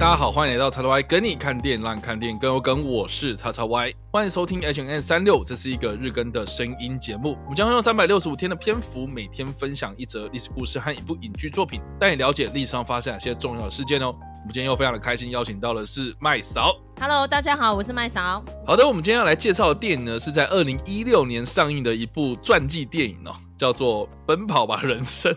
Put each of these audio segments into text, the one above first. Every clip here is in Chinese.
嗨，大家好，欢迎来到叉叉 Y 跟你看电影，让你看电影更有梗。我是叉叉 Y，欢迎收听 H N 三六，这是一个日更的声音节目。我们将会用三百六十五天的篇幅，每天分享一则历史故事和一部影剧作品，带你了解历史上发生哪些重要的事件哦。我们今天又非常的开心，邀请到的是麦嫂。Hello，大家好，我是麦嫂。好的，我们今天要来介绍的电影呢，是在二零一六年上映的一部传记电影哦，叫做《奔跑吧人生》。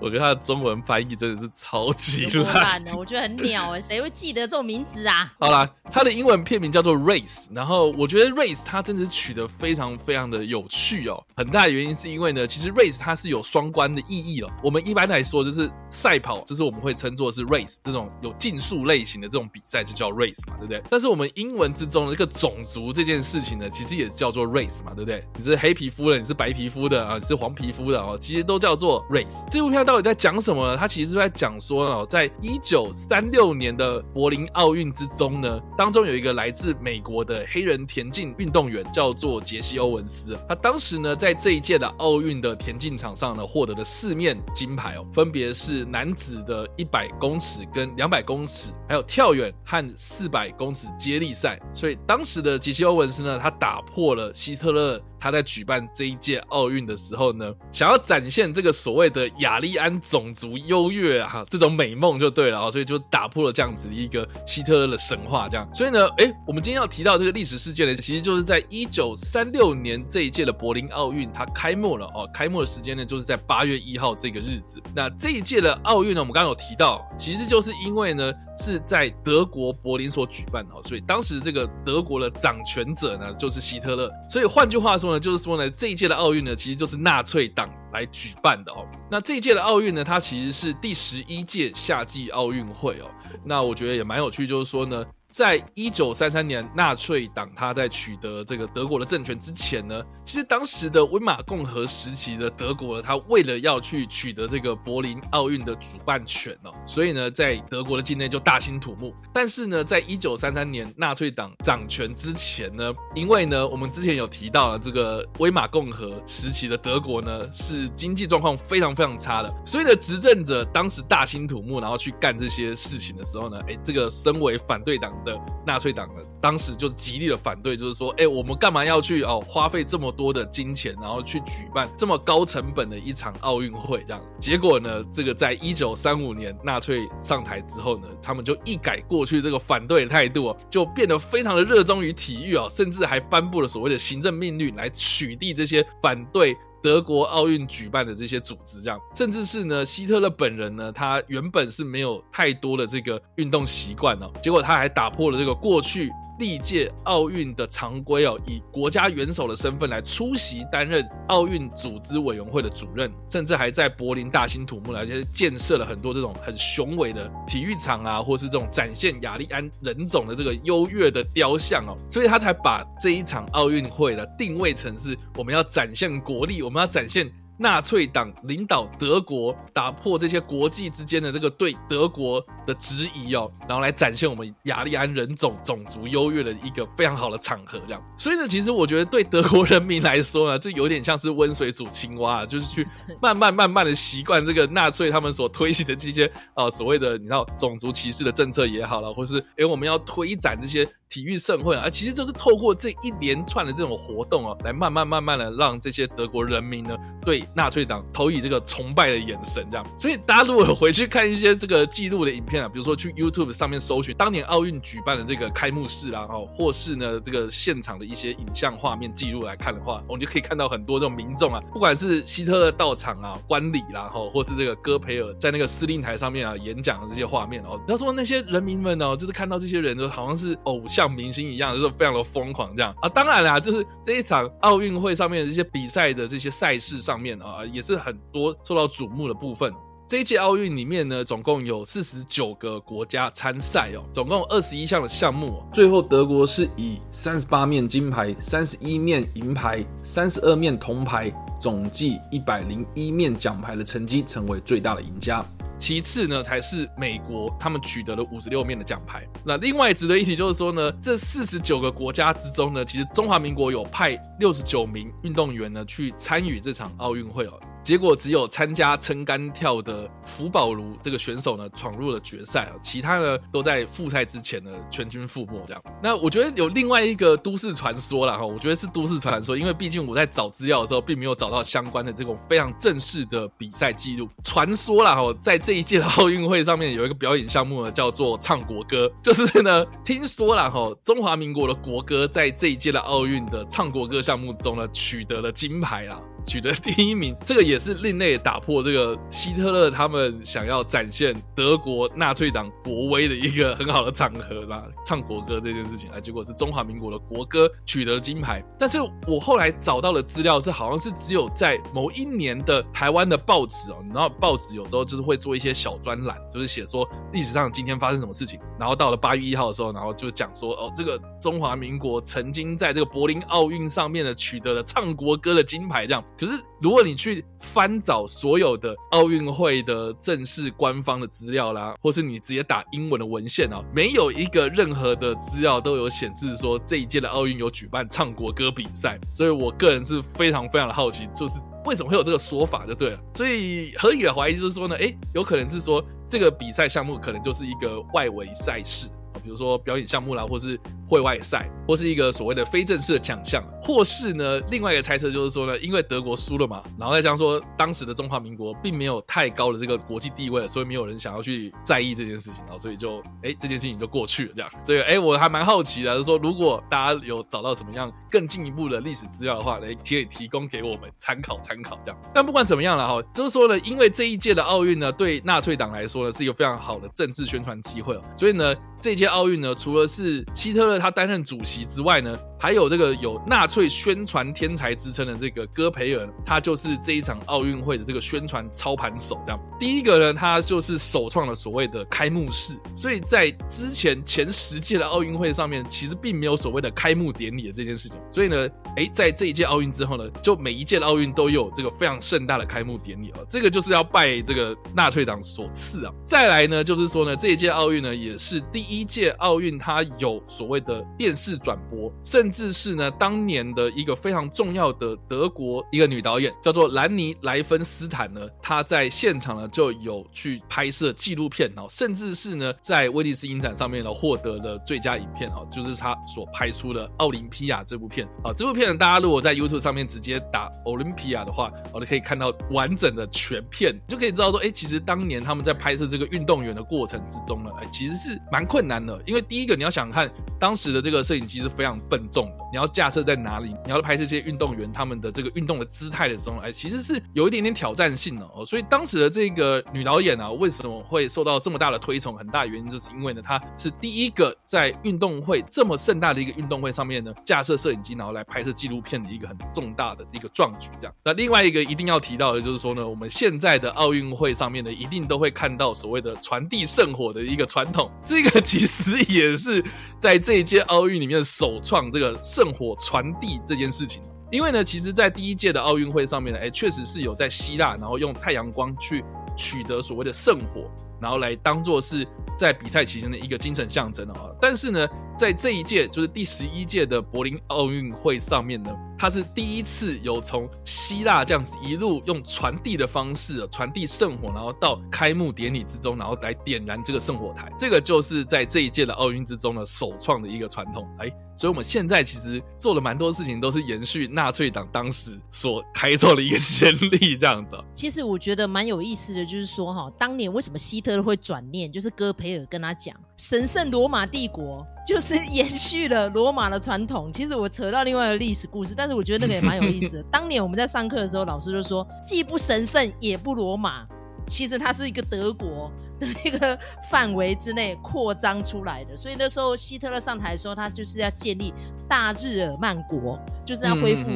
我觉得它的中文翻译真的是超级烂的？我觉得很鸟哎，谁会记得这种名字啊？好啦，它的英文片名叫做 Race，然后我觉得 Race 它真的是取得非常非常的有趣哦。很大的原因是因为呢，其实 Race 它是有双关的意义哦。我们一般来说就是赛跑，就是我们会称作是 Race 这种有竞速类型的这种比赛就叫 Race 嘛，对不对？但是我们英文之中的这个种族这件事情呢，其实也叫做 Race 嘛，对不对？你是黑皮肤的，你是白皮肤的啊，你是黄皮肤的哦，其实都叫做 Race。这部片到底在讲什么呢？他其实是在讲说哦，在一九三六年的柏林奥运之中呢，当中有一个来自美国的黑人田径运动员，叫做杰西·欧文斯。他当时呢，在这一届的奥运的田径场上呢，获得了四面金牌哦，分别是男子的一百公尺跟两百公尺，还有跳远和四百公尺接力赛。所以当时的杰西·欧文斯呢，他打破了希特勒他在举办这一届奥运的时候呢，想要展现这个所谓的雅利安种族优越啊，这种美梦就对了啊，所以就打破了这样子一个希特勒的神话，这样。所以呢，诶，我们今天要提到这个历史事件呢，其实就是在一九三六年这一届的柏林奥运它开幕了哦，开幕的时间呢就是在八月一号这个日子。那这一届的奥运呢，我们刚刚有提到，其实就是因为呢是在德国柏林所举办的哦，所以当时这个德国的掌权者呢就是希特勒，所以换句话说呢，就是说呢这一届的奥运呢其实就是纳粹党来举办的哦。那这一届的奥运呢，它其实是第十一届夏季奥运会哦。那我觉得也蛮有趣，就是说呢。在一九三三年，纳粹党他在取得这个德国的政权之前呢，其实当时的威玛共和时期的德国呢，他为了要去取得这个柏林奥运的主办权哦，所以呢，在德国的境内就大兴土木。但是呢，在一九三三年纳粹党掌权之前呢，因为呢，我们之前有提到了这个威玛共和时期的德国呢，是经济状况非常非常差的，所以呢，执政者当时大兴土木，然后去干这些事情的时候呢，哎，这个身为反对党。的纳粹党呢，当时就极力的反对，就是说，哎，我们干嘛要去哦花费这么多的金钱，然后去举办这么高成本的一场奥运会？这样，结果呢，这个在一九三五年纳粹上台之后呢，他们就一改过去这个反对的态度，就变得非常的热衷于体育哦，甚至还颁布了所谓的行政命令来取缔这些反对。德国奥运举办的这些组织，这样，甚至是呢，希特勒本人呢，他原本是没有太多的这个运动习惯哦，结果他还打破了这个过去历届奥运的常规哦，以国家元首的身份来出席担任奥运组织委员会的主任，甚至还在柏林大兴土木，而且建设了很多这种很雄伟的体育场啊，或是这种展现雅利安人种的这个优越的雕像哦，所以他才把这一场奥运会呢定位成是我们要展现国力。我们要展现纳粹党领导德国，打破这些国际之间的这个对德国的质疑哦，然后来展现我们雅利安人种种族优越的一个非常好的场合。这样，所以呢，其实我觉得对德国人民来说呢，就有点像是温水煮青蛙，就是去慢慢慢慢的习惯这个纳粹他们所推行的这些呃所谓的你知道种族歧视的政策也好了，或是诶我们要推展这些。体育盛会啊，其实就是透过这一连串的这种活动哦，来慢慢慢慢的让这些德国人民呢对纳粹党投以这个崇拜的眼神，这样。所以大家如果回去看一些这个记录的影片啊，比如说去 YouTube 上面搜寻当年奥运举办的这个开幕式啦，哦，或是呢这个现场的一些影像画面记录来看的话，我们就可以看到很多这种民众啊，不管是希特勒到场啊、观礼啦，哈，或是这个戈培尔在那个司令台上面啊演讲的这些画面哦，他说那些人民们哦，就是看到这些人就好像是偶。像明星一样，就是非常的疯狂这样啊！当然啦，就是这一场奥运会上面的这些比赛的这些赛事上面啊，也是很多受到瞩目的部分。这一届奥运里面呢，总共有四十九个国家参赛哦，总共二十一项的项目。最后德国是以三十八面金牌、三十一面银牌、三十二面铜牌，总计一百零一面奖牌的成绩，成为最大的赢家。其次呢，才是美国，他们取得了五十六面的奖牌。那另外值得一提就是说呢，这四十九个国家之中呢，其实中华民国有派六十九名运动员呢去参与这场奥运会哦。结果只有参加撑杆跳的福宝卢这个选手呢闯入了决赛啊，其他呢都在复赛之前呢全军覆没这样。那我觉得有另外一个都市传说了哈，我觉得是都市传说，因为毕竟我在找资料的时候并没有找到相关的这种非常正式的比赛记录。传说了哈，在这一届的奥运会上面有一个表演项目呢，叫做唱国歌，就是呢听说了哈，中华民国的国歌在这一届的奥运的唱国歌项目中呢取得了金牌啦。取得第一名，这个也是另类打破这个希特勒他们想要展现德国纳粹党国威的一个很好的场合啦。唱国歌这件事情啊，结果是中华民国的国歌取得金牌。但是我后来找到的资料是，好像是只有在某一年的台湾的报纸哦，你知道报纸有时候就是会做一些小专栏，就是写说历史上今天发生什么事情。然后到了八月一号的时候，然后就讲说哦，这个中华民国曾经在这个柏林奥运上面呢取得了唱国歌的金牌，这样。可是，如果你去翻找所有的奥运会的正式官方的资料啦，或是你直接打英文的文献啊，没有一个任何的资料都有显示说这一届的奥运有举办唱国歌比赛。所以我个人是非常非常的好奇，就是为什么会有这个说法，就对了。所以合理的怀疑就是说呢，诶，有可能是说这个比赛项目可能就是一个外围赛事。比如说表演项目啦，或是会外赛，或是一个所谓的非正式的奖项，或是呢，另外一个猜测就是说呢，因为德国输了嘛，然后再加上说当时的中华民国并没有太高的这个国际地位，所以没有人想要去在意这件事情，然后所以就哎这件事情就过去了这样。所以哎我还蛮好奇的，就是说如果大家有找到什么样更进一步的历史资料的话，来可以提供给我们参考参考这样。但不管怎么样了哈，就是说呢，因为这一届的奥运呢，对纳粹党来说呢是一个非常好的政治宣传机会哦，所以呢。这届奥运呢，除了是希特勒他担任主席之外呢。还有这个有纳粹宣传天才之称的这个戈培尔，他就是这一场奥运会的这个宣传操盘手。这样，第一个呢，他就是首创了所谓的开幕式。所以在之前前十届的奥运会上面，其实并没有所谓的开幕典礼的这件事情。所以呢，哎，在这一届奥运之后呢，就每一届奥运都有这个非常盛大的开幕典礼啊。这个就是要拜这个纳粹党所赐啊。再来呢，就是说呢，这一届奥运呢，也是第一届奥运，它有所谓的电视转播，甚至是呢，当年的一个非常重要的德国一个女导演，叫做兰尼莱芬斯坦呢，她在现场呢就有去拍摄纪录片哦，甚至是呢在威尼斯影展上面呢获得了最佳影片哦，就是她所拍出的《奥林匹亚》这部片啊。这部片呢大家如果在 YouTube 上面直接打“奥林匹亚”的话，我就可以看到完整的全片，就可以知道说，哎，其实当年他们在拍摄这个运动员的过程之中呢，哎，其实是蛮困难的，因为第一个你要想看当使得这个摄影机是非常笨重的。你要架设在哪里？你要拍摄这些运动员他们的这个运动的姿态的时候，哎，其实是有一点点挑战性的哦。所以当时的这个女导演啊，为什么会受到这么大的推崇？很大原因就是因为呢，她是第一个在运动会这么盛大的一个运动会上面呢，架设摄影机，然后来拍摄纪录片的一个很重大的一个壮举。这样，那另外一个一定要提到的就是说呢，我们现在的奥运会上面呢，一定都会看到所谓的传递圣火的一个传统。这个其实也是在这一届奥运里面首创这个。圣火传递这件事情，因为呢，其实，在第一届的奥运会上面呢，哎，确实是有在希腊，然后用太阳光去取得所谓的圣火，然后来当做是在比赛期间的一个精神象征啊。但是呢，在这一届，就是第十一届的柏林奥运会上面呢。他是第一次有从希腊这样子一路用传递的方式传递圣火，然后到开幕典礼之中，然后来点燃这个圣火台。这个就是在这一届的奥运之中呢首创的一个传统。哎，所以我们现在其实做了蛮多事情，都是延续纳粹党当时所开创的一个先例这样子。其实我觉得蛮有意思的，就是说哈，当年为什么希勒会转念，就是戈培尔跟他讲，神圣罗马帝国 就是延续了罗马的传统。其实我扯到另外一个历史故事，但是我觉得那个也蛮有意思的。当年我们在上课的时候，老师就说，既不神圣也不罗马，其实它是一个德国 的一个范围之内扩张出来的。所以那时候希特勒上台的时候，他就是要建立大日耳曼国，就是要恢复。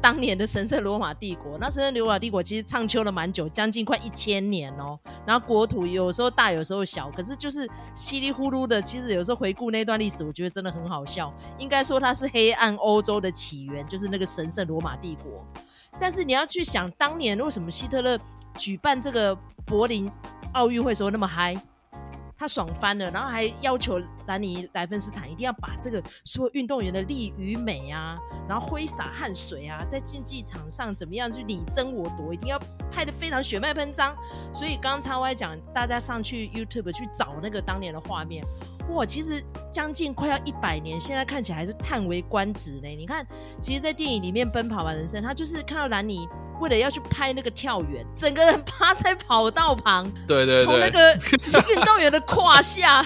当年的神圣罗马帝国，那神圣罗马帝国其实畅秋了蛮久，将近快一千年哦。然后国土有时候大，有时候小，可是就是稀里糊涂的。其实有时候回顾那段历史，我觉得真的很好笑。应该说它是黑暗欧洲的起源，就是那个神圣罗马帝国。但是你要去想，当年为什么希特勒举办这个柏林奥运会时候那么嗨？他爽翻了，然后还要求兰尼莱芬斯坦一定要把这个所有运动员的力与美啊，然后挥洒汗水啊，在竞技场上怎么样去你争我夺，一定要拍的非常血脉喷张。所以刚刚叉 Y 讲，大家上去 YouTube 去找那个当年的画面，哇，其实将近快要一百年，现在看起来还是叹为观止呢。你看，其实，在电影里面《奔跑吧人生》，他就是看到兰尼。为了要去拍那个跳远，整个人趴在跑道旁，对对，从那个运动员的胯下，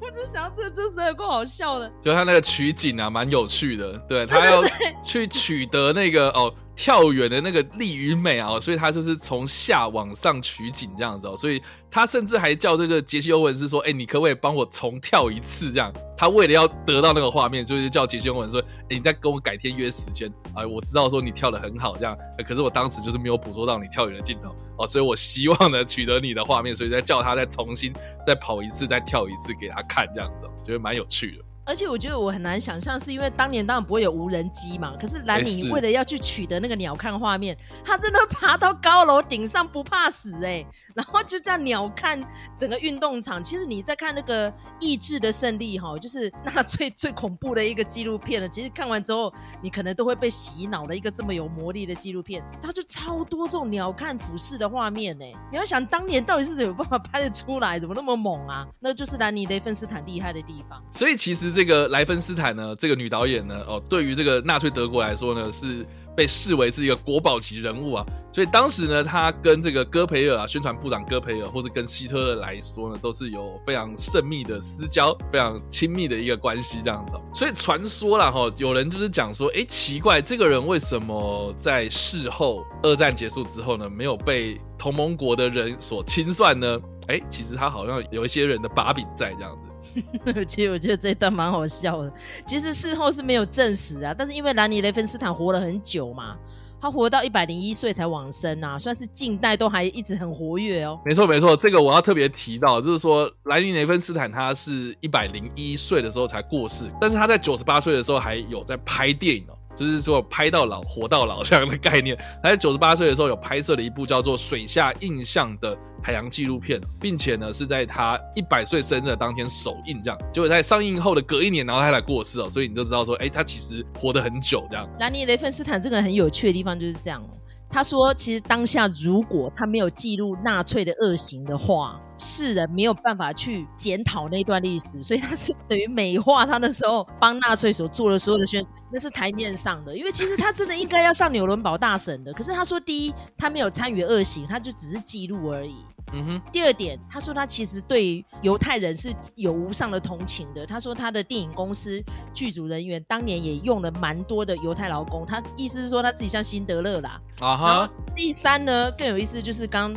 我就想这这是有够好笑的。就他那个取景啊，蛮有趣的，对他要去取得那个哦。跳远的那个力与美啊，所以他就是从下往上取景这样子哦，所以他甚至还叫这个杰西欧文是说，哎，你可不可以帮我重跳一次？这样，他为了要得到那个画面，就是叫杰西欧文说，哎，你再跟我改天约时间啊，我知道说你跳的很好这样，可是我当时就是没有捕捉到你跳远的镜头哦，所以我希望呢取得你的画面，所以再叫他再重新再跑一次，再跳一次给他看这样子，觉得蛮有趣的。而且我觉得我很难想象，是因为当年当然不会有无人机嘛。可是兰尼为了要去取得那个鸟瞰画面，他真的爬到高楼顶上不怕死哎，然后就这样鸟瞰整个运动场。其实你在看那个《意志的胜利》哈，就是那最最恐怖的一个纪录片了。其实看完之后，你可能都会被洗脑的一个这么有魔力的纪录片，它就超多这种鸟瞰俯视的画面呢。你要想当年到底是有办法拍得出来，怎么那么猛啊？那就是兰尼雷芬斯坦厉害的地方。所以其实。这个莱芬斯坦呢，这个女导演呢，哦，对于这个纳粹德国来说呢，是被视为是一个国宝级人物啊。所以当时呢，她跟这个戈培尔啊，宣传部长戈培尔，或者跟希特勒来说呢，都是有非常甚密的私交，非常亲密的一个关系这样子。所以传说了哈，有人就是讲说，哎，奇怪，这个人为什么在事后二战结束之后呢，没有被同盟国的人所清算呢？哎，其实他好像有一些人的把柄在这样子。其实我觉得这段蛮好笑的。其实事后是没有证实啊，但是因为兰尼雷芬斯坦活了很久嘛，他活到一百零一岁才往生啊，算是近代都还一直很活跃哦。没错没错，这个我要特别提到，就是说兰尼雷芬斯坦他是一百零一岁的时候才过世，但是他在九十八岁的时候还有在拍电影哦。就是说拍到老活到老这样的概念。他在九十八岁的时候有拍摄了一部叫做《水下印象》的海洋纪录片，并且呢是在他一百岁生日当天首映，这样结果在上映后的隔一年，然后他才过世哦，所以你就知道说，哎，他其实活得很久这样。兰尼雷芬斯坦这个人很有趣的地方就是这样哦。他说：“其实当下，如果他没有记录纳粹的恶行的话，世人没有办法去检讨那段历史，所以他是等于美化他那时候帮纳粹所做的所有的宣传，那是台面上的。因为其实他真的应该要上纽伦堡大审的，可是他说，第一，他没有参与恶行，他就只是记录而已。”嗯哼。第二点，他说他其实对犹太人是有无上的同情的。他说他的电影公司剧组人员当年也用了蛮多的犹太劳工。他意思是说他自己像辛德勒啦。啊哈。第三呢，更有意思就是刚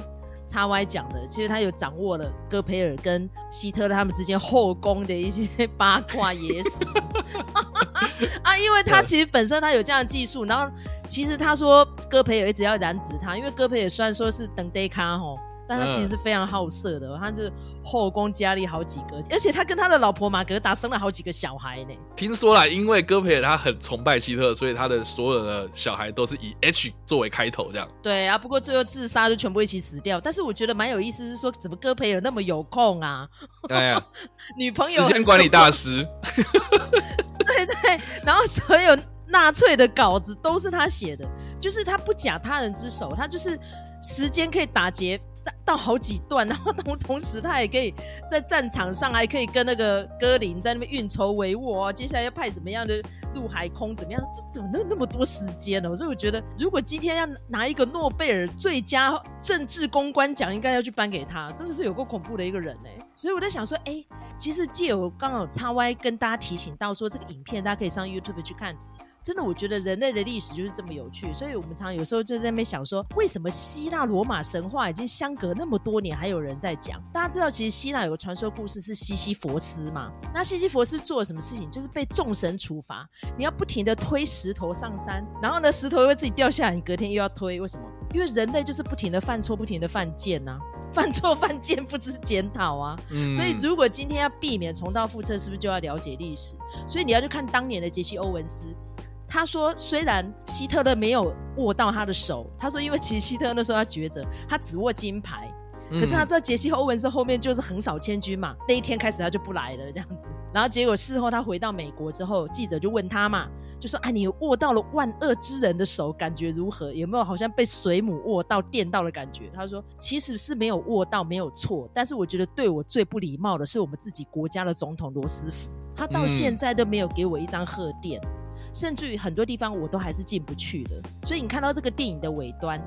叉 Y 讲的，其实他有掌握了戈培尔跟希特勒他们之间后宫的一些八卦野史。啊，因为他其实本身他有这样的技术，然后其实他说戈培尔一直要染指他，因为戈培尔虽然说是等 day 卡吼。但他其实非常好色的，他是后宫佳丽好几个，而且他跟他的老婆玛格达生了好几个小孩呢。听说啦，因为戈培尔他很崇拜希特，所以他的所有的小孩都是以 H 作为开头，这样。对啊，不过最后自杀就全部一起死掉。但是我觉得蛮有意思，是说怎么戈培尔那么有空啊？哎呀，女朋友时间管理大师。对对，然后所有纳粹的稿子都是他写的，就是他不假他人之手，他就是时间可以打劫。到好几段，然后同同时他也可以在战场上，还可以跟那个戈林在那边运筹帷幄啊。接下来要派什么样的陆海空怎么样？这怎么那那么多时间呢？所以我觉得，如果今天要拿一个诺贝尔最佳政治公关奖，应该要去颁给他，真的是有够恐怖的一个人呢。所以我在想说，哎，其实借有刚好叉 Y 跟大家提醒到说，这个影片大家可以上 YouTube 去看。真的，我觉得人类的历史就是这么有趣，所以我们常常有时候就在那边想说，为什么希腊罗马神话已经相隔那么多年，还有人在讲？大家知道，其实希腊有个传说故事是西西弗斯嘛？那西西弗斯做了什么事情？就是被众神处罚，你要不停的推石头上山，然后呢，石头又会自己掉下来，你隔天又要推，为什么？因为人类就是不停的犯错，不停的犯贱呐，犯错犯贱不知检讨啊。嗯。所以如果今天要避免重蹈覆辙，是不是就要了解历史？所以你要去看当年的杰西欧文斯。他说：“虽然希特勒没有握到他的手，他说，因为其实希特勒那时候他抉择，他只握金牌，可是他知道杰西·欧文斯后面就是横扫千军嘛，那一天开始他就不来了这样子。然后结果事后他回到美国之后，记者就问他嘛，就说：“啊，你握到了万恶之人的手，感觉如何？有没有好像被水母握到、电到的感觉？”他说：“其实是没有握到，没有错。但是我觉得对我最不礼貌的是我们自己国家的总统罗斯福，他到现在都没有给我一张贺电。”甚至于很多地方我都还是进不去的，所以你看到这个电影的尾端，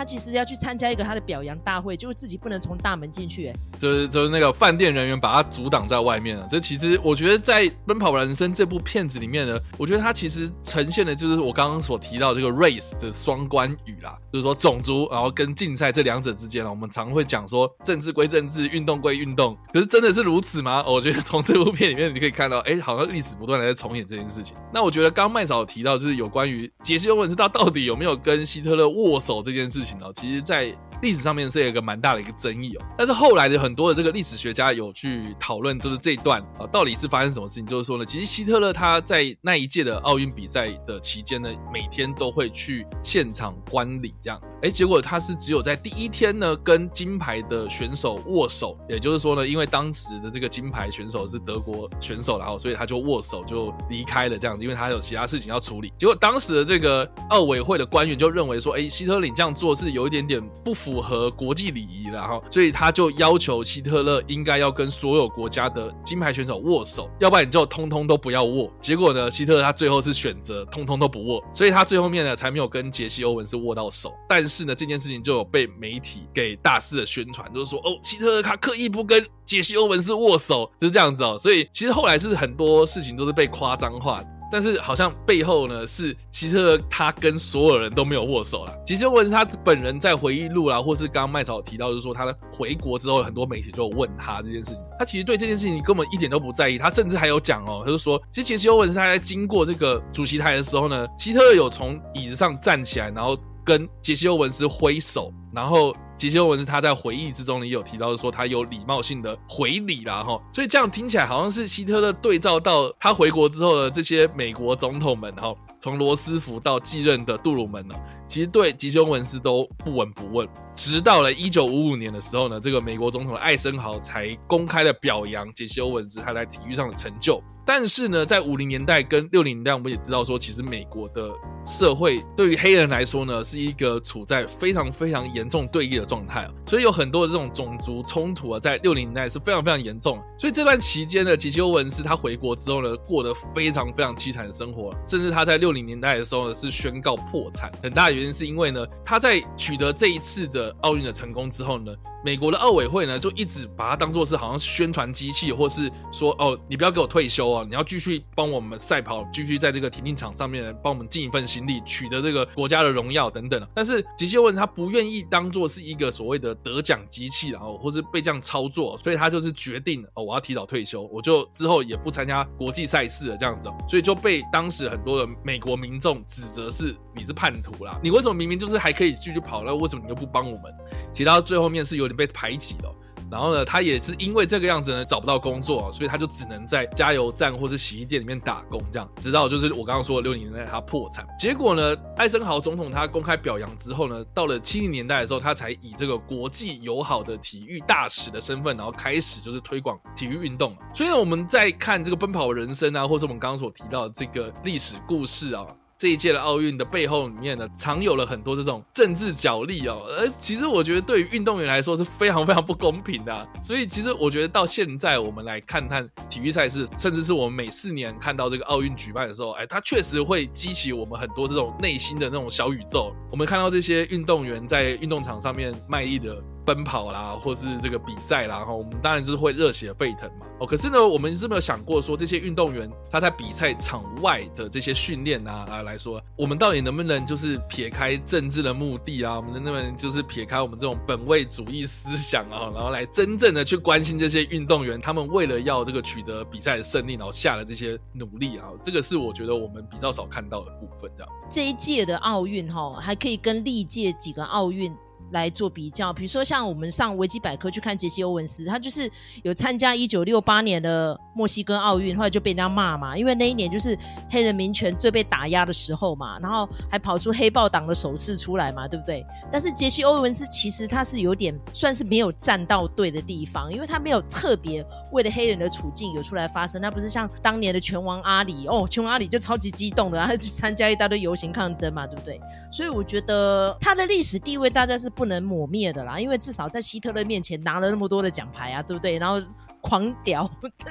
他其实要去参加一个他的表扬大会，就是自己不能从大门进去，哎，就是就是那个饭店人员把他阻挡在外面了。这其实我觉得在《奔跑吧人生》这部片子里面呢，我觉得他其实呈现的就是我刚刚所提到这个 race 的双关语啦，就是说种族，然后跟竞赛这两者之间呢，我们常会讲说政治归政治，运动归运动，可是真的是如此吗？我觉得从这部片里面你可以看到，哎，好像历史不断的在重演这件事情。那我觉得刚。麦早提到，就是有关于杰西·欧文斯他到底有没有跟希特勒握手这件事情其实，在历史上面是有一个蛮大的一个争议哦，但是后来的很多的这个历史学家有去讨论，就是这一段啊到底是发生什么事情？就是说呢，其实希特勒他在那一届的奥运比赛的期间呢，每天都会去现场观礼，这样，哎，结果他是只有在第一天呢跟金牌的选手握手，也就是说呢，因为当时的这个金牌选手是德国选手，然后所以他就握手就离开了这样子，因为他有其他事情要处理。结果当时的这个奥委会的官员就认为说，哎，希特勒你这样做是有一点点不符。符合国际礼仪，然后所以他就要求希特勒应该要跟所有国家的金牌选手握手，要不然你就通通都不要握。结果呢，希特勒他最后是选择通通都不握，所以他最后面呢才没有跟杰西·欧文斯握到手。但是呢，这件事情就有被媒体给大肆的宣传，就是说哦，希特勒他刻意不跟杰西·欧文斯握手，就是这样子哦。所以其实后来是很多事情都是被夸张化的。但是好像背后呢是希特勒他跟所有人都没有握手了。其实问是他本人在回忆录啦，或是刚刚麦草提到，就是说他回国之后，很多媒体就问他这件事情，他其实对这件事情根本一点都不在意。他甚至还有讲哦，他就说，其实杰西欧文是他在经过这个主席台的时候呢，希特勒有从椅子上站起来，然后跟杰西欧文斯挥手，然后。杰西·欧文斯他在回忆之中也有提到说他有礼貌性的回礼啦哈，所以这样听起来好像是希特勒对照到他回国之后的这些美国总统们哈，从罗斯福到继任的杜鲁门呢，其实对杰西·欧文斯都不闻不问。直到了一九五五年的时候呢，这个美国总统艾森豪才公开的表扬杰西·欧文斯他在体育上的成就。但是呢，在五零年代跟六零年代，我们也知道说，其实美国的社会对于黑人来说呢，是一个处在非常非常严重对立的状态所以有很多的这种种族冲突啊，在六零年代是非常非常严重。所以这段期间呢，杰西·欧文斯他回国之后呢，过得非常非常凄惨的生活，甚至他在六零年代的时候呢，是宣告破产。很大的原因是因为呢，他在取得这一次的奥运的成功之后呢，美国的奥委会呢，就一直把它当做是好像宣传机器，或是说哦，你不要给我退休啊。你要继续帮我们赛跑，继续在这个田径场上面帮我们尽一份心力，取得这个国家的荣耀等等。但是杰西·文他不愿意当做是一个所谓的得奖机器，然后或是被这样操作，所以他就是决定哦，我要提早退休，我就之后也不参加国际赛事了，这样子。所以就被当时很多的美国民众指责是你是叛徒啦，你为什么明明就是还可以继续跑，那为什么你就不帮我们？其实到最后面是有点被排挤了。然后呢，他也是因为这个样子呢，找不到工作，所以他就只能在加油站或是洗衣店里面打工，这样，直到就是我刚刚说的六零年代他破产。结果呢，艾森豪总统他公开表扬之后呢，到了七零年代的时候，他才以这个国际友好的体育大使的身份，然后开始就是推广体育运动。所以我们在看这个奔跑人生啊，或者我们刚刚所提到的这个历史故事啊。这一届的奥运的背后里面呢，藏有了很多这种政治角力哦，而其实我觉得对于运动员来说是非常非常不公平的。所以其实我觉得到现在我们来看看体育赛事，甚至是我们每四年看到这个奥运举办的时候，哎，它确实会激起我们很多这种内心的那种小宇宙。我们看到这些运动员在运动场上面卖力的。奔跑啦，或是这个比赛啦，然后我们当然就是会热血沸腾嘛。哦，可是呢，我们是没有想过说这些运动员他在比赛场外的这些训练啊啊来说，我们到底能不能就是撇开政治的目的啊，我们能不能就是撇开我们这种本位主义思想啊，然后来真正的去关心这些运动员，他们为了要这个取得比赛的胜利，然后下了这些努力啊，这个是我觉得我们比较少看到的部分。这样，这一届的奥运哈，还可以跟历届几个奥运。来做比较，比如说像我们上维基百科去看杰西·欧文斯，他就是有参加一九六八年的墨西哥奥运，后来就被人家骂嘛，因为那一年就是黑人民权最被打压的时候嘛，然后还跑出黑豹党的手势出来嘛，对不对？但是杰西·欧文斯其实他是有点算是没有站到对的地方，因为他没有特别为了黑人的处境有出来发声，他不是像当年的拳王阿里哦，拳王阿里就超级激动的，他去参加一大堆游行抗争嘛，对不对？所以我觉得他的历史地位大家是不能抹灭的啦，因为至少在希特勒面前拿了那么多的奖牌啊，对不对？然后狂屌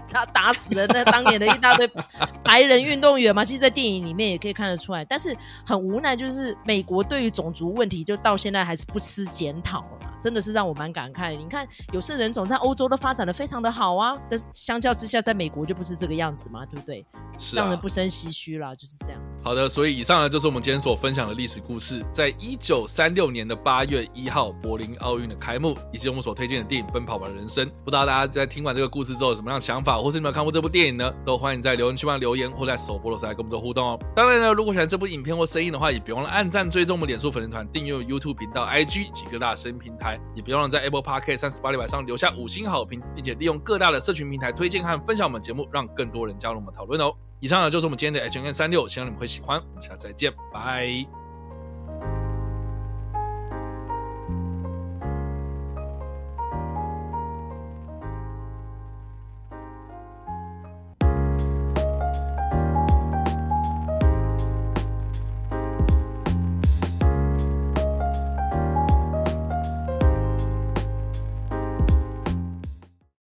他 打死了那当年的一大堆 白人运动员嘛，其实，在电影里面也可以看得出来。但是很无奈，就是美国对于种族问题，就到现在还是不思检讨嘛，真的是让我蛮感慨。你看有色人种在欧洲都发展的非常的好啊，但相较之下，在美国就不是这个样子嘛，对不对？是让人啊。不生唏嘘啦，就是这样。好的，所以以上呢就是我们今天所分享的历史故事。在一九三六年的八月一号，柏林奥运的开幕，以及我们所推荐的电影《奔跑吧人生》。不知道大家在听完这个故事之后有什么样的想法，或是你们有看过这部电影呢？都欢迎在留言区帮留言，或在首播的时候来跟我们做互动哦。当然呢，如果喜欢这部影片或声音的话，也别忘了按赞、追踪我们脸书粉丝团、订阅 YouTube 频道、IG 及各大声音平台，也别忘了在 Apple Podcast 三十八里百上留下五星好评，并且利用各大的社群平台推荐和分享我们节目，让更多人加入我们讨论哦。以上呢就是我们今天的 H N 三六，希望你们会喜欢。我们下次再见，拜。